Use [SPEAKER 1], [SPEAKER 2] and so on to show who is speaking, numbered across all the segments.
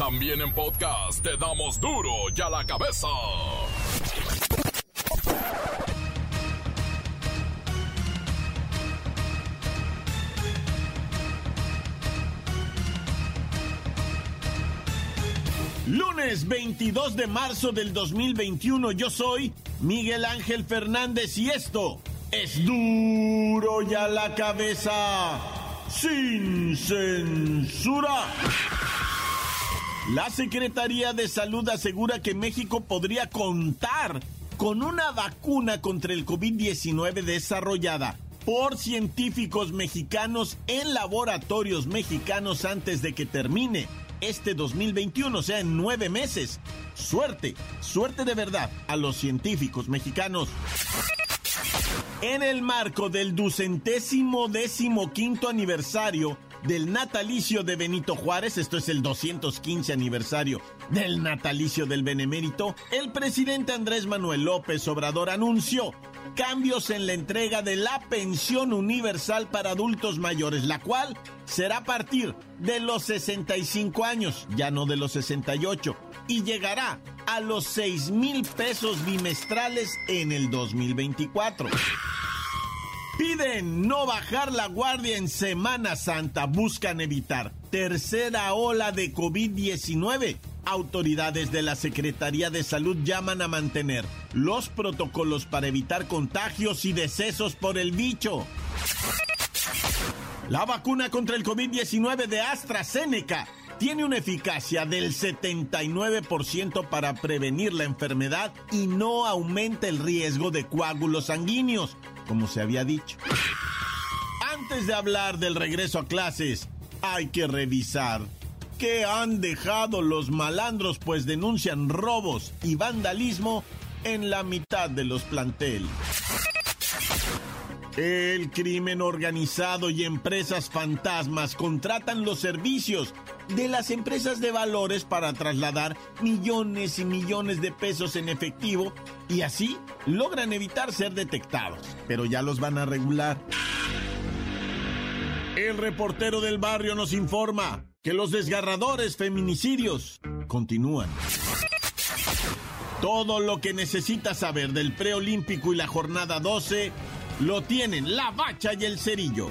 [SPEAKER 1] También en podcast te damos duro y a la cabeza.
[SPEAKER 2] Lunes 22 de marzo del 2021, yo soy Miguel Ángel Fernández y esto es duro y a la cabeza, sin censura. La Secretaría de Salud asegura que México podría contar con una vacuna contra el COVID-19 desarrollada por científicos mexicanos en laboratorios mexicanos antes de que termine este 2021, o sea, en nueve meses. Suerte, suerte de verdad a los científicos mexicanos. En el marco del ducentésimo décimo quinto aniversario del natalicio de Benito Juárez, esto es el 215 aniversario del natalicio del Benemérito, el presidente Andrés Manuel López Obrador anunció cambios en la entrega de la pensión universal para adultos mayores, la cual será a partir de los 65 años, ya no de los 68, y llegará a los 6 mil pesos bimestrales en el 2024. Piden no bajar la guardia en Semana Santa. Buscan evitar tercera ola de COVID-19. Autoridades de la Secretaría de Salud llaman a mantener los protocolos para evitar contagios y decesos por el bicho. La vacuna contra el COVID-19 de AstraZeneca tiene una eficacia del 79% para prevenir la enfermedad y no aumenta el riesgo de coágulos sanguíneos como se había dicho. Antes de hablar del regreso a clases, hay que revisar qué han dejado los malandros, pues denuncian robos y vandalismo en la mitad de los planteles. El crimen organizado y empresas fantasmas contratan los servicios de las empresas de valores para trasladar millones y millones de pesos en efectivo y así logran evitar ser detectados, pero ya los van a regular. El reportero del barrio nos informa que los desgarradores feminicidios continúan. Todo lo que necesitas saber del preolímpico y la jornada 12 lo tienen la bacha y el cerillo.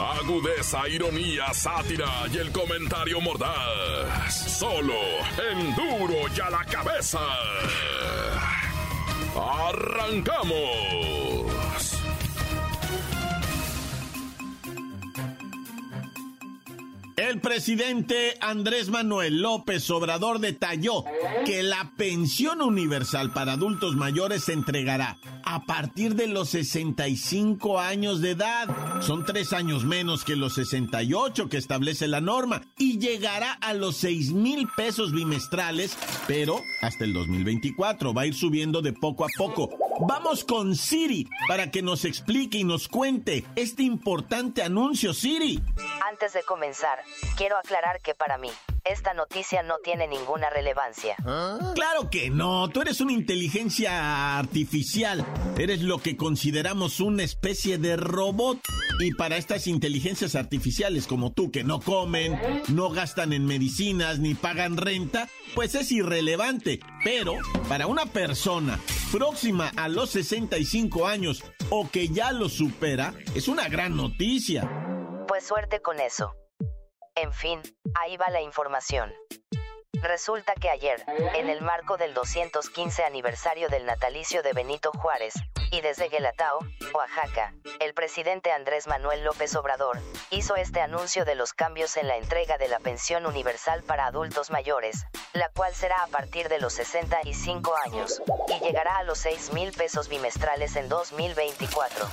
[SPEAKER 1] Agudeza, ironía, sátira y el comentario mordaz. Solo en duro y a la cabeza. ¡Arrancamos!
[SPEAKER 2] El presidente Andrés Manuel López Obrador detalló que la pensión universal para adultos mayores se entregará a partir de los 65 años de edad. Son tres años menos que los 68 que establece la norma y llegará a los 6 mil pesos bimestrales, pero hasta el 2024 va a ir subiendo de poco a poco. Vamos con Siri para que nos explique y nos cuente este importante anuncio, Siri.
[SPEAKER 3] Antes de comenzar, quiero aclarar que para mí, esta noticia no tiene ninguna relevancia.
[SPEAKER 2] Claro que no, tú eres una inteligencia artificial, eres lo que consideramos una especie de robot. Y para estas inteligencias artificiales como tú, que no comen, no gastan en medicinas ni pagan renta, pues es irrelevante. Pero para una persona próxima a los 65 años o que ya lo supera, es una gran noticia.
[SPEAKER 3] Pues suerte con eso. En fin, ahí va la información. Resulta que ayer, en el marco del 215 aniversario del natalicio de Benito Juárez, y desde Guelatao, Oaxaca, el presidente Andrés Manuel López Obrador hizo este anuncio de los cambios en la entrega de la pensión universal para adultos mayores, la cual será a partir de los 65 años, y llegará a los 6 mil pesos bimestrales en 2024.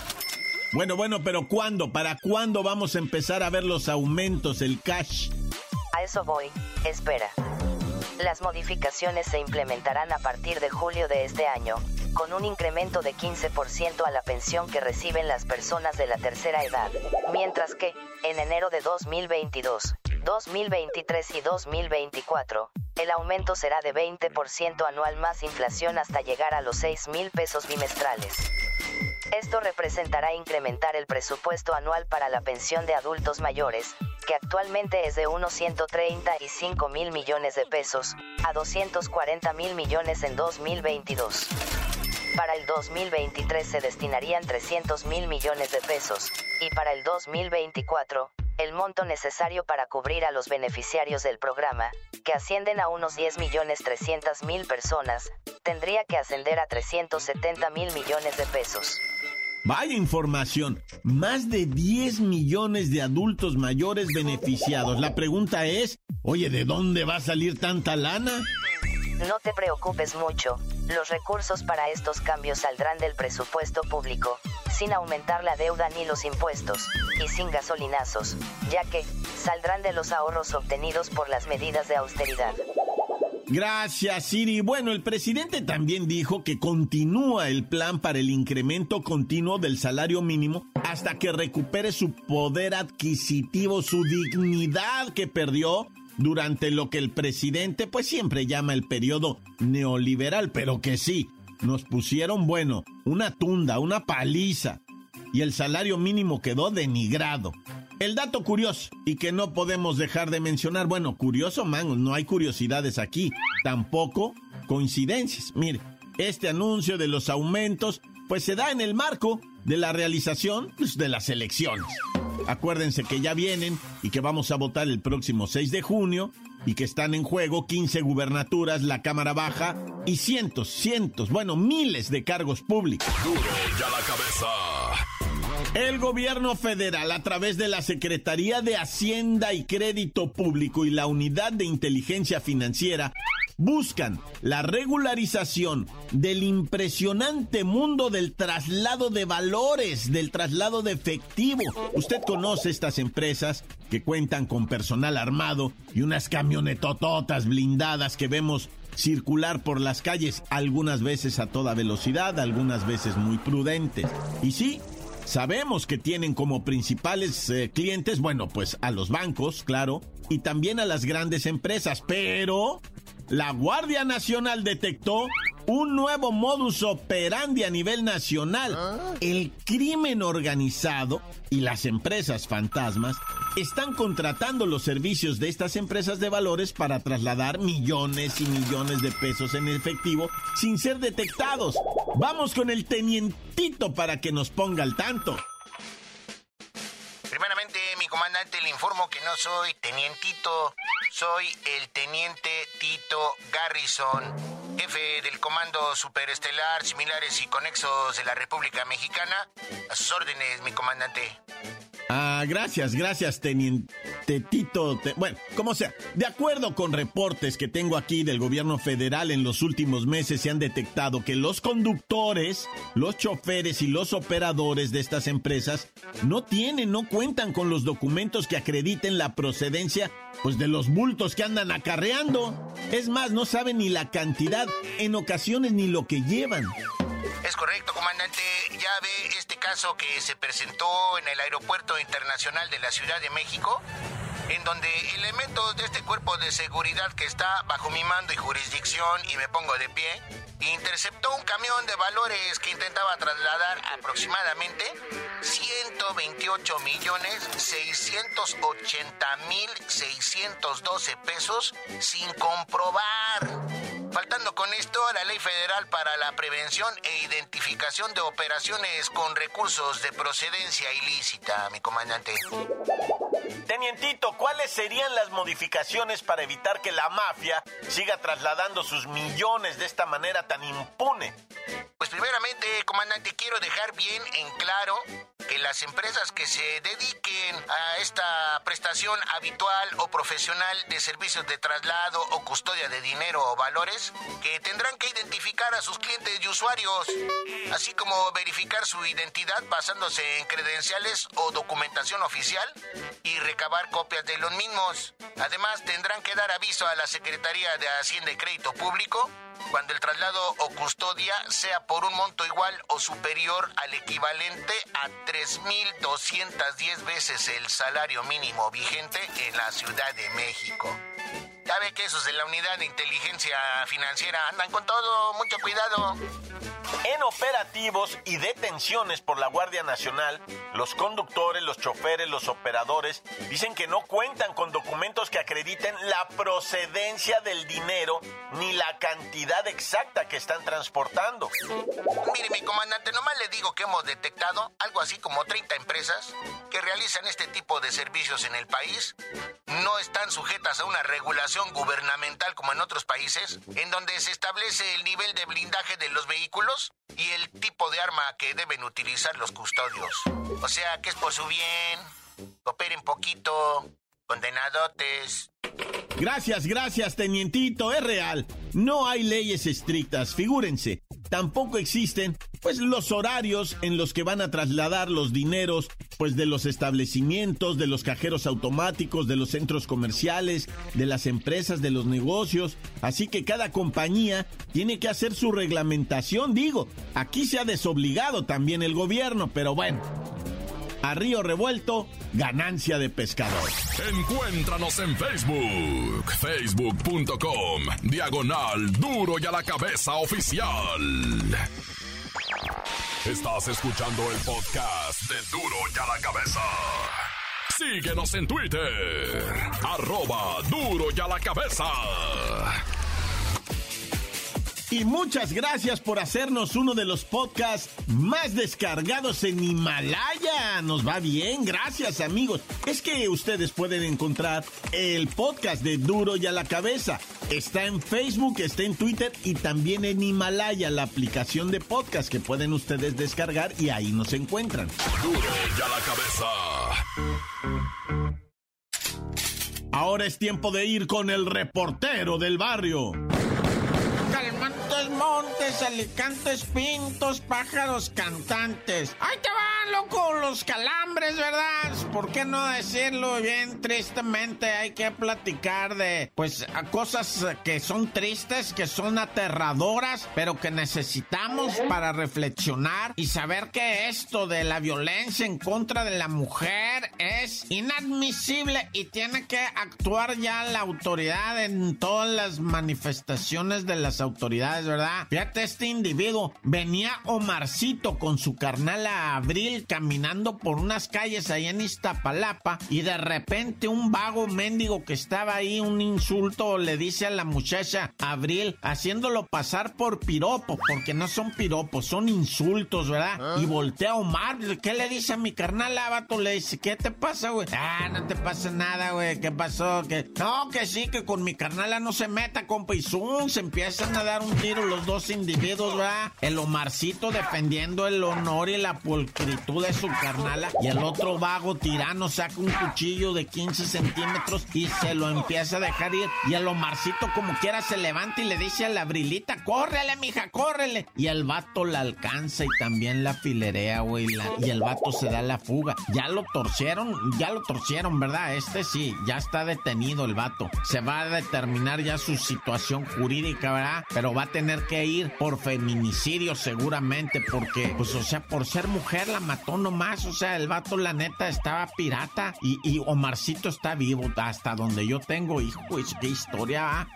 [SPEAKER 2] Bueno, bueno, pero ¿cuándo? ¿Para cuándo vamos a empezar a ver los aumentos, el cash?
[SPEAKER 3] A eso voy, espera. Las modificaciones se implementarán a partir de julio de este año, con un incremento de 15% a la pensión que reciben las personas de la tercera edad, mientras que, en enero de 2022, 2023 y 2024, el aumento será de 20% anual más inflación hasta llegar a los 6 mil pesos bimestrales. Esto representará incrementar el presupuesto anual para la pensión de adultos mayores, que actualmente es de unos 135 mil millones de pesos, a 240 mil millones en 2022. Para el 2023 se destinarían 300 mil millones de pesos, y para el 2024, el monto necesario para cubrir a los beneficiarios del programa, que ascienden a unos 10 millones 300 mil personas, tendría que ascender a 370 mil millones de pesos.
[SPEAKER 2] Vaya información, más de 10 millones de adultos mayores beneficiados. La pregunta es, oye, ¿de dónde va a salir tanta lana?
[SPEAKER 3] No te preocupes mucho, los recursos para estos cambios saldrán del presupuesto público, sin aumentar la deuda ni los impuestos, y sin gasolinazos, ya que, saldrán de los ahorros obtenidos por las medidas de austeridad.
[SPEAKER 2] Gracias, Siri. Bueno, el presidente también dijo que continúa el plan para el incremento continuo del salario mínimo hasta que recupere su poder adquisitivo, su dignidad que perdió durante lo que el presidente pues siempre llama el periodo neoliberal, pero que sí, nos pusieron, bueno, una tunda, una paliza, y el salario mínimo quedó denigrado. El dato curioso y que no podemos dejar de mencionar, bueno, curioso, man, no hay curiosidades aquí, tampoco coincidencias. Mire, este anuncio de los aumentos, pues se da en el marco de la realización pues, de las elecciones. Acuérdense que ya vienen y que vamos a votar el próximo 6 de junio y que están en juego 15 gubernaturas, la Cámara Baja y cientos, cientos, bueno, miles de cargos públicos.
[SPEAKER 1] Duro ya la cabeza.
[SPEAKER 2] El gobierno federal, a través de la Secretaría de Hacienda y Crédito Público y la Unidad de Inteligencia Financiera, buscan la regularización del impresionante mundo del traslado de valores, del traslado de efectivo. Usted conoce estas empresas que cuentan con personal armado y unas camionetototas blindadas que vemos circular por las calles, algunas veces a toda velocidad, algunas veces muy prudentes. Y sí, Sabemos que tienen como principales eh, clientes, bueno, pues a los bancos, claro, y también a las grandes empresas, pero la Guardia Nacional detectó un nuevo modus operandi a nivel nacional. El crimen organizado y las empresas fantasmas están contratando los servicios de estas empresas de valores para trasladar millones y millones de pesos en efectivo sin ser detectados. Vamos con el tenientito para que nos ponga al tanto.
[SPEAKER 4] Primeramente, mi comandante, le informo que no soy tenientito, soy el teniente Tito Garrison, jefe del Comando Superestelar Similares y Conexos de la República Mexicana. A sus órdenes, mi comandante.
[SPEAKER 2] Ah, gracias, gracias, teniente Tito. bueno, como sea, de acuerdo con reportes que tengo aquí del gobierno federal en los últimos meses, se han detectado que los conductores, los choferes y los operadores de estas empresas no tienen, no cuentan con los documentos que acrediten la procedencia pues de los bultos que andan acarreando. Es más, no saben ni la cantidad, en ocasiones ni lo que llevan.
[SPEAKER 4] Es correcto, comandante. Ya ve este caso que se presentó en el Aeropuerto Internacional de la Ciudad de México, en donde elementos de este cuerpo de seguridad que está bajo mi mando y jurisdicción, y me pongo de pie, interceptó un camión de valores que intentaba trasladar aproximadamente 128 millones 680 mil 612 pesos sin comprobar faltando con esto la Ley Federal para la Prevención e Identificación de Operaciones con Recursos de Procedencia Ilícita, mi comandante.
[SPEAKER 2] Tenientito, ¿cuáles serían las modificaciones para evitar que la mafia siga trasladando sus millones de esta manera tan impune?
[SPEAKER 4] Pues primeramente, comandante, quiero dejar bien en claro que las empresas que se dediquen a esta prestación habitual o profesional de servicios de traslado o custodia de dinero o valores, que tendrán que identificar a sus clientes y usuarios, así como verificar su identidad basándose en credenciales o documentación oficial y recabar copias de los mismos. Además, tendrán que dar aviso a la Secretaría de Hacienda y Crédito Público cuando el traslado o custodia sea por un monto igual o superior al equivalente a 3.210 veces el salario mínimo vigente en la Ciudad de México. Ya ve que esos de la unidad de inteligencia financiera andan con todo, mucho cuidado.
[SPEAKER 2] En operativos y detenciones por la Guardia Nacional, los conductores, los choferes, los operadores dicen que no cuentan con documentos que acrediten la procedencia del dinero ni la cantidad exacta que están transportando.
[SPEAKER 4] Mire, mi comandante, nomás le digo que hemos detectado algo así como 30 empresas que realizan este tipo de servicios en el país. No están sujetas a una regulación gubernamental como en otros países, en donde se establece el nivel de blindaje de los vehículos y el tipo de arma que deben utilizar los custodios. O sea, que es por su bien. Cooperen poquito. Condenadotes.
[SPEAKER 2] Gracias, gracias, tenientito, es real. No hay leyes estrictas, figúrense. Tampoco existen, pues, los horarios en los que van a trasladar los dineros, pues, de los establecimientos, de los cajeros automáticos, de los centros comerciales, de las empresas, de los negocios. Así que cada compañía tiene que hacer su reglamentación, digo. Aquí se ha desobligado también el gobierno, pero bueno. A río revuelto, ganancia de pescador.
[SPEAKER 1] Encuéntranos en Facebook, facebook.com, diagonal duro y a la cabeza oficial. Estás escuchando el podcast de duro y a la cabeza. Síguenos en Twitter, arroba duro y a la cabeza.
[SPEAKER 2] Y muchas gracias por hacernos uno de los podcasts más descargados en Himalaya. Nos va bien, gracias amigos. Es que ustedes pueden encontrar el podcast de Duro y a la cabeza. Está en Facebook, está en Twitter y también en Himalaya, la aplicación de podcast que pueden ustedes descargar y ahí nos encuentran.
[SPEAKER 1] Duro y a
[SPEAKER 2] la cabeza. Ahora es tiempo de ir con el reportero del barrio.
[SPEAKER 5] Montes, alicantes, pintos, pájaros, cantantes. ¡Ahí te van, loco! Los calambres, ¿verdad? ¿Por qué no decirlo bien tristemente? Hay que platicar de, pues, cosas que son tristes, que son aterradoras, pero que necesitamos para reflexionar y saber que esto de la violencia en contra de la mujer es inadmisible y tiene que actuar ya la autoridad en todas las manifestaciones de las autoridades, ¿verdad? Fíjate, este individuo venía Omarcito con su carnal a Abril caminando por unas calles ahí en Iztapalapa y de repente un vago mendigo que estaba ahí, un insulto, le dice a la muchacha Abril, haciéndolo pasar por piropo, porque no son piropos, son insultos, ¿verdad? Y voltea Omar, ¿qué le dice a mi carnal Abato? Le dice, ¿qué te pasa, güey? Ah, no te pasa nada, güey, ¿qué pasó? que No, que sí, que con mi carnala no se meta, compa, y zoom, se empiezan a dar un tiro los dos individuos, va. El Omarcito defendiendo el honor y la pulcritud de su carnala. Y el otro vago tirano saca un cuchillo de 15 centímetros y se lo empieza a dejar ir. Y el Omarcito, como quiera, se levanta y le dice a la brilita: ¡Córrele, mija, córrele! Y el vato la alcanza y también la filerea, güey. y el vato se da la fuga. Ya lo torcieron, ya lo torcieron, ¿verdad? Este sí, ya está detenido el vato. Se va a determinar ya su situación jurídica, ¿verdad? Pero va a tener que ir por feminicidio seguramente, porque, pues, o sea, por ser mujer la mató nomás, o sea, el vato la neta estaba pirata y, y Omarcito está vivo hasta donde yo tengo hijo, qué historia, ¿ah?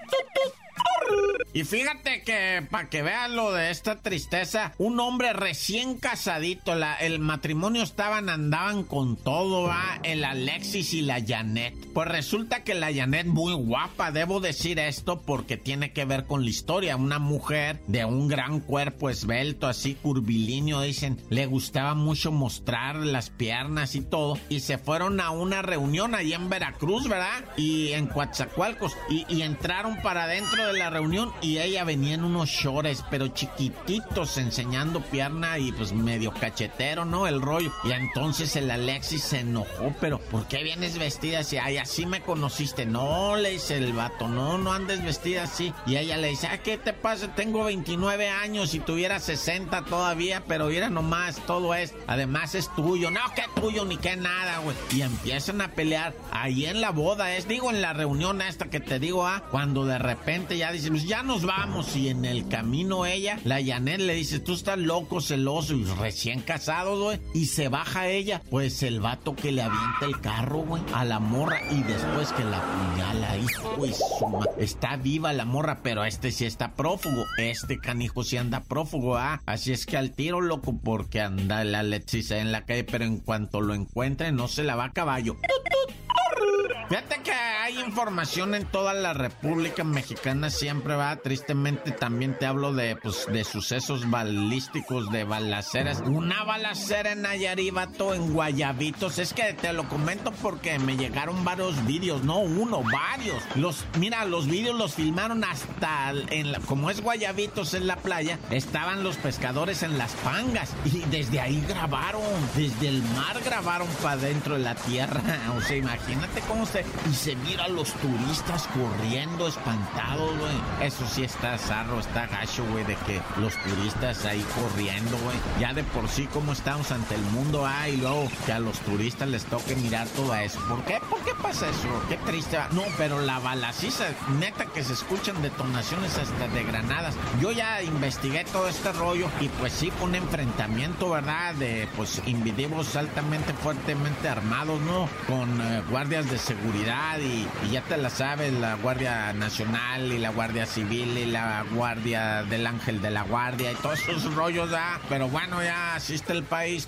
[SPEAKER 5] Y fíjate que, para que veas lo de esta tristeza, un hombre recién casadito, el matrimonio estaban, andaban con todo, va, el Alexis y la Janet. Pues resulta que la Janet, muy guapa, debo decir esto porque tiene que ver con la historia. Una mujer de un gran cuerpo esbelto, así curvilíneo, dicen, le gustaba mucho mostrar las piernas y todo. Y se fueron a una reunión allí en Veracruz, ¿verdad? Y en Coatzacoalcos. Y, y entraron para dentro de la reunión y ella venía en unos shorts, pero chiquititos, enseñando pierna y pues medio cachetero, ¿no? El rollo. Y entonces el Alexis se enojó, pero ¿por qué vienes vestida así? Ay, así me conociste. No, le dice el vato, no, no andes vestida así. Y ella le dice, ¿qué te pasa? Tengo 29 años y tuviera 60 todavía, pero mira nomás, todo es, además es tuyo. No, que tuyo ni que nada, güey. Y empiezan a pelear ahí en la boda, es, digo, en la reunión esta que te digo, ah, cuando de repente ya dicen, pues ya nos vamos. Y en el camino ella, la Janet le dice, tú estás loco, celoso y recién casado, güey. Y se baja ella, pues el vato que le avienta el carro, güey, a la morra y después que la puñala, hijo, güey, está viva la morra, pero este sí está prófugo. Este canijo sí anda prófugo, ah. Así es que al tiro, loco, porque anda la Alexis en la calle, pero en cuanto lo encuentre, no se la va a caballo. Fíjate que hay información en toda la República Mexicana, siempre va. Tristemente también te hablo de, pues, de sucesos balísticos, de balaceras. Una balacera en Nayaribato, en Guayabitos. Es que te lo comento porque me llegaron varios vídeos, no uno, varios. Los, mira, los vídeos los filmaron hasta, en la, como es Guayabitos en la playa, estaban los pescadores en las pangas y desde ahí grabaron, desde el mar grabaron para dentro de la tierra. O sea, imagínate cómo se y se mira a los turistas corriendo espantados, güey. Eso sí está zarro, está gacho, güey, de que los turistas ahí corriendo, güey. Ya de por sí como estamos ante el mundo, ah, y luego que a los turistas les toque mirar todo eso. ¿Por qué? ¿Por qué pasa eso? Qué triste. No, pero la balaciza, neta que se escuchan detonaciones hasta de granadas. Yo ya investigué todo este rollo y pues sí fue un enfrentamiento, ¿verdad? De pues individuos altamente, fuertemente armados, ¿no? Con eh, guardias de seguridad y, ya te la sabes, la Guardia Nacional y la Guardia Civil y la Guardia del Ángel de la Guardia y todos esos rollos, ¿ah? Pero bueno, ya asiste el país.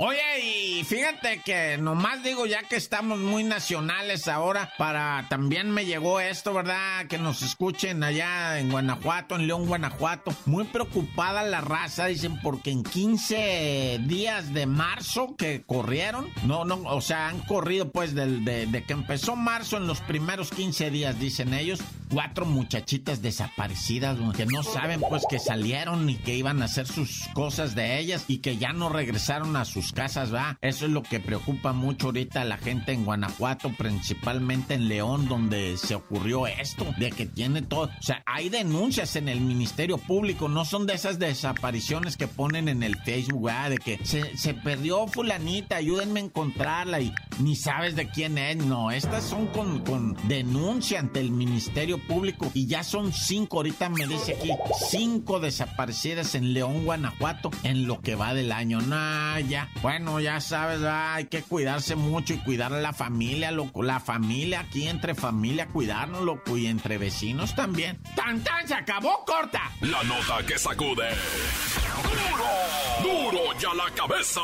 [SPEAKER 5] Oye, y fíjate que nomás digo, ya que estamos muy nacionales ahora, para también me llegó esto, ¿verdad? Que nos escuchen allá en Guanajuato, en León, Guanajuato. Muy preocupada la raza, dicen, porque en 15 días de marzo que corrieron, no, no, o sea, han corrido pues de, de que empezó marzo en los primeros 15 días, dicen ellos, cuatro muchachitas desaparecidas, que no saben pues que salieron y que iban a hacer sus cosas de ellas y que ya no regresaron a sus casas, va. Eso es lo que preocupa mucho ahorita a la gente en Guanajuato, principalmente en León, donde se ocurrió esto, de que tiene todo. O sea, hay denuncias en el Ministerio Público, no son de esas desapariciones que ponen en el Facebook, ¿va? de que se, perdió fulanita, ayúdenme a encontrarla y ni sabes de quién es. No, estas son con, con denuncia ante el Ministerio Público y ya son cinco, ahorita me dice aquí, cinco desaparecidas en León, Guanajuato, en lo que va del año. Nah, ya. Bueno, ya sabes, hay que cuidarse mucho y cuidar a la familia, loco. La familia, aquí entre familia, cuidarnos, loco. Y entre vecinos también. ¡Tan, tan! ¡Se acabó, corta!
[SPEAKER 1] La nota que sacude. ¡Duro! ¡Duro ya la cabeza!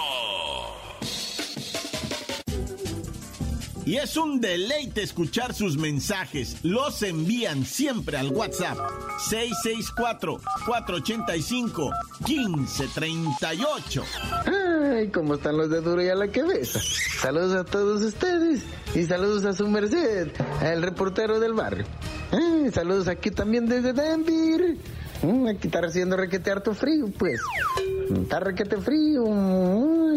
[SPEAKER 2] Y es un deleite escuchar sus mensajes. Los envían siempre al WhatsApp 664-485-1538.
[SPEAKER 6] Ay, ¿cómo están los de Duro y a la cabeza? Saludos a todos ustedes y saludos a su merced, el reportero del barrio. saludos aquí también desde Denver. Aquí está recibiendo requete harto frío, pues. Está requete frío.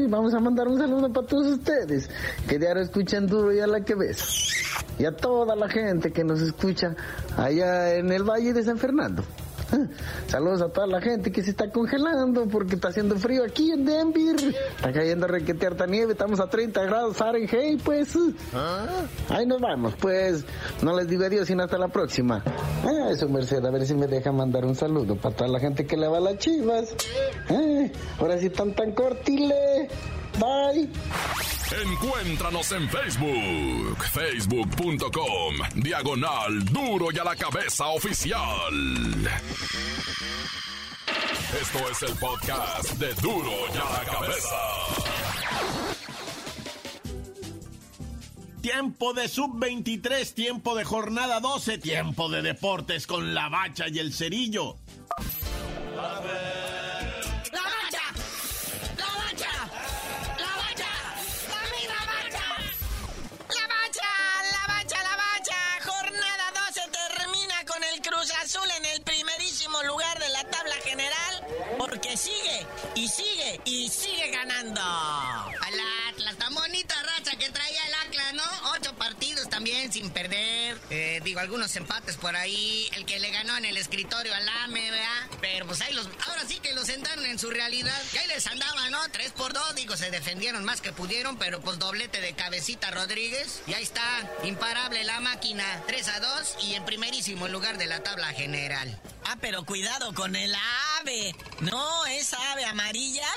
[SPEAKER 6] vamos a mandar un saludo para todos ustedes que diario escuchan duro y a la que ves. Y a toda la gente que nos escucha allá en el Valle de San Fernando. Saludos a toda la gente que se está congelando porque está haciendo frío aquí en Denver. Está cayendo requete harta nieve, estamos a 30 grados Fahrenheit, pues. Ahí nos vamos, pues. No les digo adiós, sino hasta la próxima. Ah, eso, Merced, a ver si me deja mandar un saludo para toda la gente que le va a las chivas. Ah, ahora sí están tan cortile. Bye.
[SPEAKER 1] Encuéntranos en Facebook, facebook.com, diagonal duro y a la cabeza oficial. Esto es el podcast de duro y a la cabeza.
[SPEAKER 2] Tiempo de sub-23, tiempo de jornada 12, tiempo de deportes con la bacha y el cerillo.
[SPEAKER 5] Azul
[SPEAKER 7] algunos empates por ahí. El que le ganó en el escritorio al AME, ¿verdad? Pero pues ahí los. Ahora sí que los sentaron en su realidad. Y ahí les andaba, ¿no? Tres por dos, digo, se defendieron más que pudieron, pero pues doblete de cabecita Rodríguez. Y ahí está, imparable la máquina. 3 a 2 y en primerísimo lugar de la tabla general.
[SPEAKER 5] Ah, pero cuidado con el ave. No, esa ave amarilla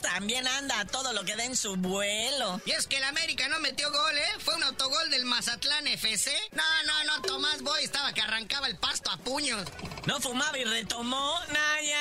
[SPEAKER 5] también anda a todo lo que da en su vuelo.
[SPEAKER 7] Y es que el América no metió gol, ¿eh? Fue un autogol del Mazatlán FC. No, no, no, Tomás Boy estaba que arrancaba el pasto a puños.
[SPEAKER 5] No fumaba y retomó, Naya.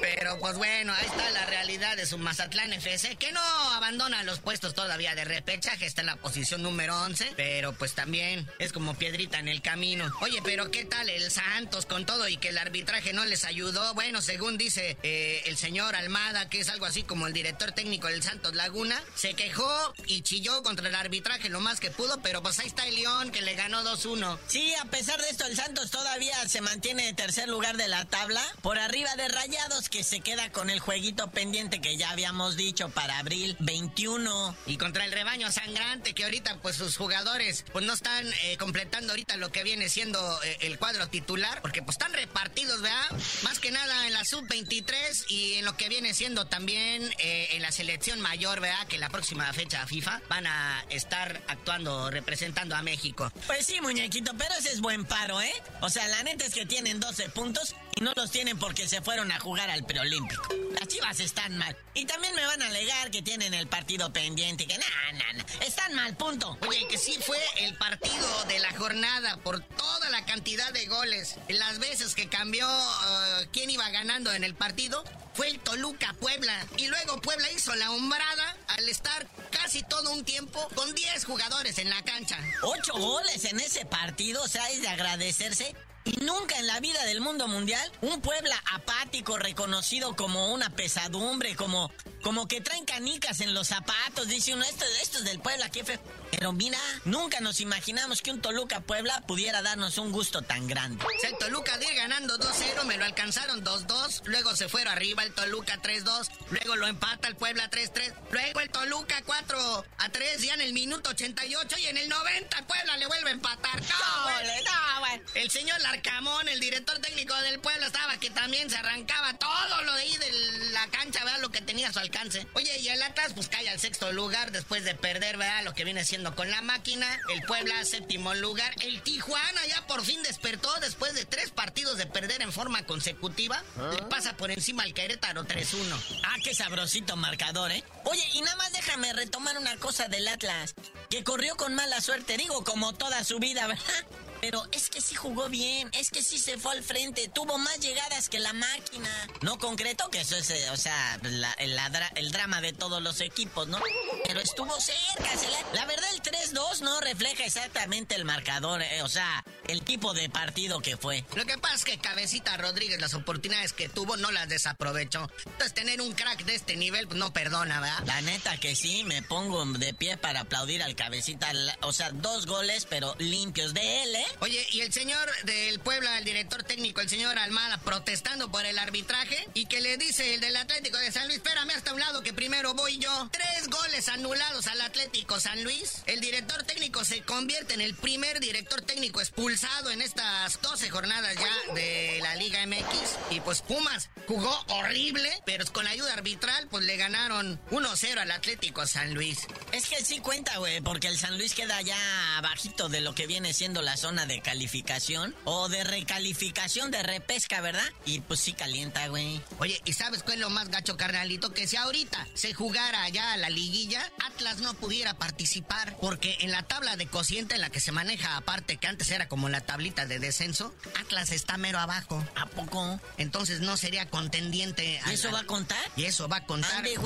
[SPEAKER 7] Pero pues bueno, ahí está la realidad de su Mazatlán FC, que no abandona los puestos todavía de repechaje, está en la posición número 11, pero pues también es como piedrita en el camino. Oye, pero ¿qué tal el Santos con todo y que el arbitraje no les ayudó? Bueno, según dice eh, el señor Almada, que es algo así como el director técnico del Santos Laguna, se quejó y chilló contra el arbitraje lo más que pudo, pero pues ahí está el León que le ganó 2-1.
[SPEAKER 5] Sí, a pesar de esto, el Santos todavía se mantiene en tercer lugar de la tabla, por arriba de Rayados, que se queda con el jueguito pendiente que ya habíamos dicho para abril 21.
[SPEAKER 7] Y contra el rebaño sangrante, que ahorita pues sus jugadores pues no están eh, completando ahorita lo que viene siendo eh, el cuadro titular, porque pues están repartidos, ¿verdad? Más que nada en la sub-23 y en lo que viene siendo también eh, en la selección mayor, ¿verdad? Que la próxima fecha FIFA van a estar actuando, representando a México.
[SPEAKER 5] Pues sí, muñequito, pero ese es buen paro, ¿eh? O sea, la neta es que tienen 12 puntos y no los tienen porque se fueron a jugar al preolímpico. Las chivas están mal. Y también me van a alegar que tienen el partido pendiente, que nada, nada, están mal, punto.
[SPEAKER 7] Oye, que sí fue el partido de la jornada por toda la cantidad de goles. Las veces que cambió uh, quién iba ganando en el partido, fue el Toluca Puebla. Y luego Puebla hizo la hombrada al estar casi todo un tiempo con 10 jugadores en la cancha.
[SPEAKER 5] Ocho goles en ese partido, o sea, es de agradecerse. Y nunca en la vida del mundo mundial, un Puebla apático, reconocido como una pesadumbre, como, como que traen canicas en los zapatos, dice uno, esto, esto es del Puebla, qué feo. Pero mira, nunca nos imaginamos que un Toluca Puebla pudiera darnos un gusto tan grande.
[SPEAKER 7] O sea, el Toluca de ir ganando 2-0, me lo alcanzaron 2-2, luego se fueron arriba el Toluca 3-2, luego lo empata el Puebla 3-3, luego el Toluca 4-3 ya en el minuto 88 y en el 90 el Puebla le vuelve a empatar. ¡No,
[SPEAKER 5] no, güey.
[SPEAKER 7] El señor Larcamón, el director técnico del Puebla, estaba que también se arrancaba todo lo de ahí de la cancha, ¿verdad? Lo que tenía a su alcance. Oye, y el Atlas pues cae al sexto lugar después de perder, ¿verdad? Lo que viene siendo con la máquina. El Puebla, séptimo lugar. El Tijuana ya por fin despertó después de tres partidos de perder en forma consecutiva. Le pasa por encima al Querétaro 3-1.
[SPEAKER 5] Ah, qué sabrosito marcador, ¿eh? Oye, y nada más déjame retomar una cosa del Atlas. Que corrió con mala suerte, digo, como toda su vida, ¿verdad? Pero es que sí jugó bien, es que sí se fue al frente, tuvo más llegadas que la máquina. No concreto, que eso es, eh, o sea, la- el, el drama de todos los equipos, ¿no? Pero estuvo cerca. se la, la verdad, el 3-2 no refleja exactamente el marcador, eh, o sea, el tipo de partido que fue.
[SPEAKER 7] Lo que pasa es que Cabecita Rodríguez las oportunidades que tuvo no las desaprovechó. Entonces tener un crack de este nivel pues no perdona, ¿verdad?
[SPEAKER 5] La neta que sí, me pongo de pie para aplaudir al cabecita. O sea, dos goles, pero limpios de él, ¿eh?
[SPEAKER 7] Oye, y el señor del Puebla, el director técnico, el señor Almada, protestando por el arbitraje y que le dice el del Atlético de San Luis, espérame hasta un lado que primero voy yo. Tres goles anulados al Atlético San Luis. El director técnico se convierte en el primer director técnico expulsado en estas 12 jornadas ya de la Liga MX. Y pues Pumas jugó horrible, pero con ayuda arbitral pues le ganaron 1-0 al Atlético San Luis.
[SPEAKER 5] Es que sí cuenta, güey, porque el San Luis queda ya bajito de lo que viene siendo la zona de calificación o de recalificación de repesca, ¿verdad? Y pues sí calienta, güey.
[SPEAKER 7] Oye, ¿y sabes cuál es lo más gacho, carnalito? Que si ahorita se jugara ya la liguilla, Atlas no pudiera participar. Porque en la tabla de cociente en la que se maneja aparte, que antes era como la tablita de descenso, Atlas está mero abajo.
[SPEAKER 5] ¿A poco?
[SPEAKER 7] Entonces no sería contendiente.
[SPEAKER 5] ¿Y eso va a contar?
[SPEAKER 7] Y eso va a contar.
[SPEAKER 5] Ande,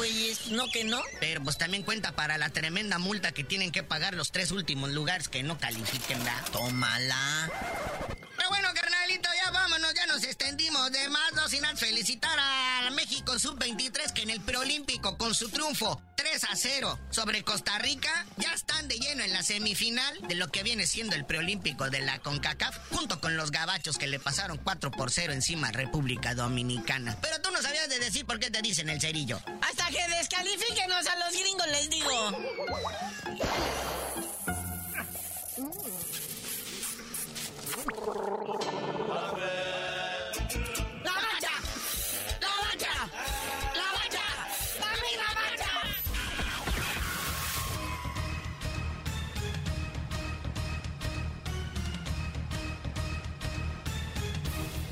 [SPEAKER 5] no que no.
[SPEAKER 7] Pero pues también cuenta para la tremenda multa que tienen que pagar los tres últimos lugares que no califiquen, ¿verdad?
[SPEAKER 5] Tómala.
[SPEAKER 7] Extendimos. de más, no sin felicitar a México Sub-23 que en el preolímpico con su triunfo 3 a 0 sobre Costa Rica ya están de lleno en la semifinal de lo que viene siendo el preolímpico de la CONCACAF junto con los gabachos que le pasaron 4 por 0 encima a República Dominicana. Pero tú no sabías de decir por qué te dicen el cerillo.
[SPEAKER 8] Hasta que descalifíquenos a los gringos les digo.